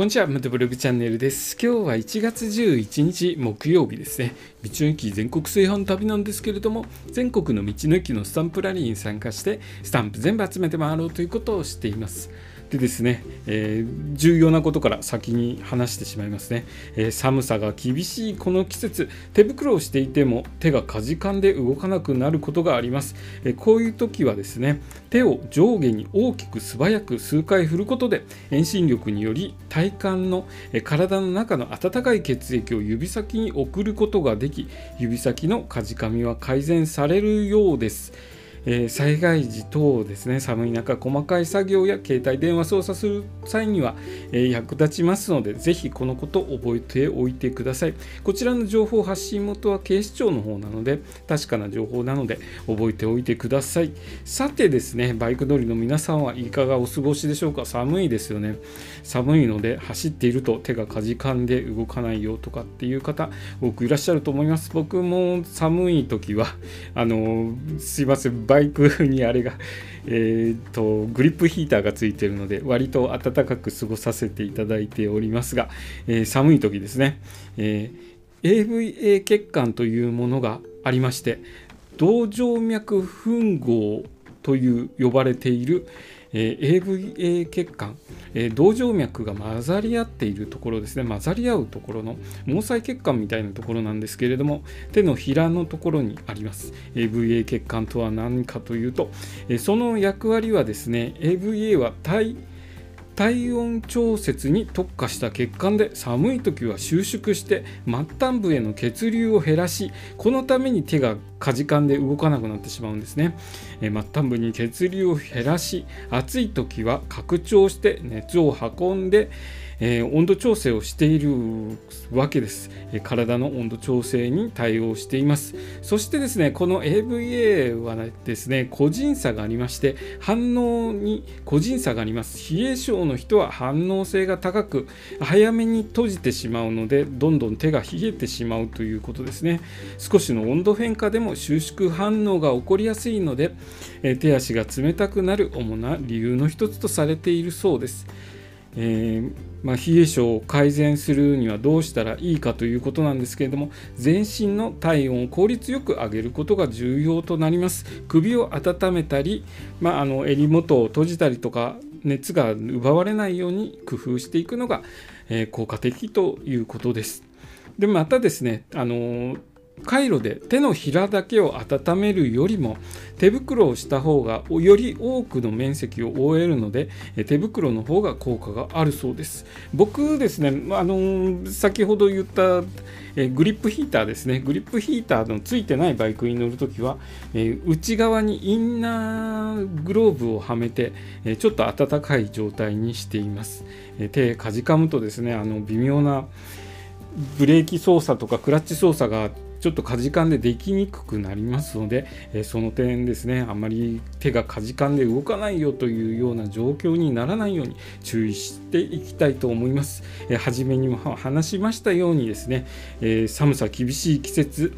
こんにちは、ムトブログチャンネルです。今日は1月11日木曜日ですね。道の駅全国炊飯旅なんですけれども、全国の道の駅のスタンプラリーに参加して、スタンプ全部集めて回ろうということをしています。でですね、えー、重要なことから先に話してしまいますね、えー、寒さが厳しいこの季節手袋をしていても手がかじかんで動かなくなることがあります、えー、こういう時はですね手を上下に大きく素早く数回振ることで遠心力により体幹の、え体の中の温かい血液を指先に送ることができ指先のかじかみは改善されるようです。えー、災害時等ですね寒い中細かい作業や携帯電話操作する際には、えー、役立ちますのでぜひこのことを覚えておいてください。こちらの情報発信元は警視庁の方なので確かな情報なので覚えておいてください。さてですねバイク乗りの皆さんはいかがお過ごしでしょうか？寒いですよね。寒いので走っていると手がかじかんで動かないよとかっていう方多くいらっしゃると思います。僕も寒い時はあのすいませんバイクにあれが、えーと、グリップヒーターがついているので割と暖かく過ごさせていただいておりますが、えー、寒い時ですね、えー、AVA 血管というものがありまして動静脈吻合という呼ばれている、えー、AVA 血管、えー、動静脈が混ざり合っているところですね。混ざり合うところの毛細血管みたいなところなんですけれども手のひらのところにあります。AVA 血管とは何かというと、えー、その役割はですね AVA は体体温調節に特化した血管で寒い時は収縮して末端部への血流を減らしこのために手がかじかんで動かなくなってしまうんですね、え末端部に血流を減らし暑い時は拡張して熱を運んでえー、温度調整をしているわけです、えー、体の温度調整に対応しています。そしてですねこの AVA はですね個人差がありまして反応に個人差があります。冷え性の人は反応性が高く早めに閉じてしまうのでどんどん手が冷えてしまうということですね。少しの温度変化でも収縮反応が起こりやすいので、えー、手足が冷たくなる主な理由の一つとされているそうです。えー、まあ、冷え性を改善するにはどうしたらいいかということなんですけれども全身の体温を効率よく上げることが重要となります。首を温めたり、まあ、あの襟元を閉じたりとか熱が奪われないように工夫していくのが、えー、効果的ということです。でまたですねあのカイロで手のひらだけを温めるよりも手袋をした方がより多くの面積を覆えるので手袋の方が効果があるそうです。僕ですねあの先ほど言ったグリップヒーターですね。グリップヒーターのついてないバイクに乗るときは内側にインナーグローブをはめてちょっと暖かい状態にしています。手かじかむとですねあの微妙なブレーキ操作とかクラッチ操作がちょっとかじかんでできにくくなりますので、えその点ですねあまり手がかじかんで動かないよというような状況にならないように注意していきたいと思います。え初めにも話しましたようにですね、え寒さ厳しい季節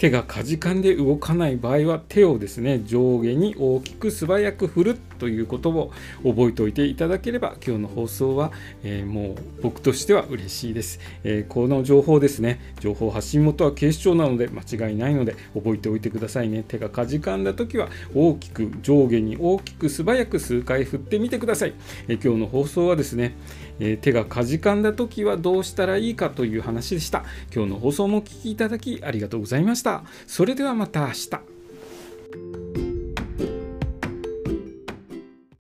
手がかじかんで動かない場合は手をですね上下に大きく素早く振るということを覚えておいていただければ今日の放送は、えー、もう僕としては嬉しいです、えー、この情報ですね情報発信元は警視庁なので間違いないので覚えておいてくださいね。手がかじかんだ時は大きく上下に大きく素早く数回振ってみてください、えー、今日の放送はですね、え手がかじかんだ時はどうしたらいいかという話でした。今日の放送もお聴きいただきありがとうございました。したそれではまた明日。